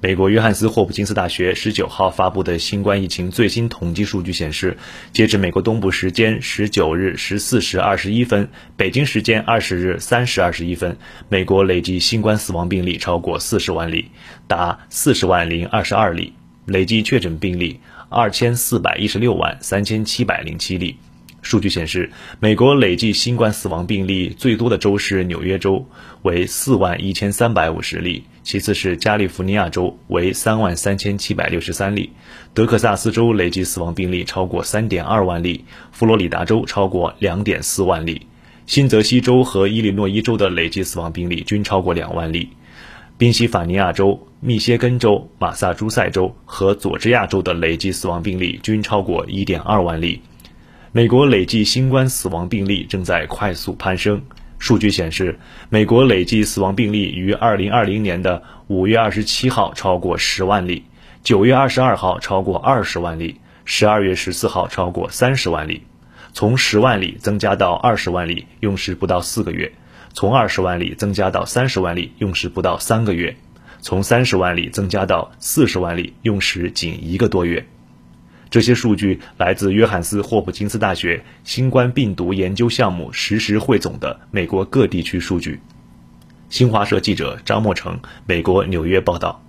美国约翰斯霍普金斯大学十九号发布的新冠疫情最新统计数据显示，截至美国东部时间十九日十四时二十一分，北京时间二十日三时二十一分，美国累计新冠死亡病例超过四十万例，达四十万零二十二例；累计确诊病例二千四百一十六万三千七百零七例。数据显示，美国累计新冠死亡病例最多的州是纽约州，为四万一千三百五十例；其次是加利福尼亚州，为三万三千七百六十三例；德克萨斯州累计死亡病例超过三点二万例；佛罗里达州超过两点四万例；新泽西州和伊利诺伊州的累计死亡病例均超过两万例；宾夕法尼亚州、密歇根州、马萨诸塞州和佐治亚州的累计死亡病例均超过一点二万例。美国累计新冠死亡病例正在快速攀升。数据显示，美国累计死亡病例于2020年的5月27号超过10万例，9月22号超过20万例，12月14号超过30万例。从10万例增加到20万例，用时不到四个月；从20万例增加到30万例，用时不到三个月；从30万例增加到40万例，用时仅一个多月。这些数据来自约翰斯霍普金斯大学新冠病毒研究项目实时汇总的美国各地区数据。新华社记者张默成，美国纽约报道。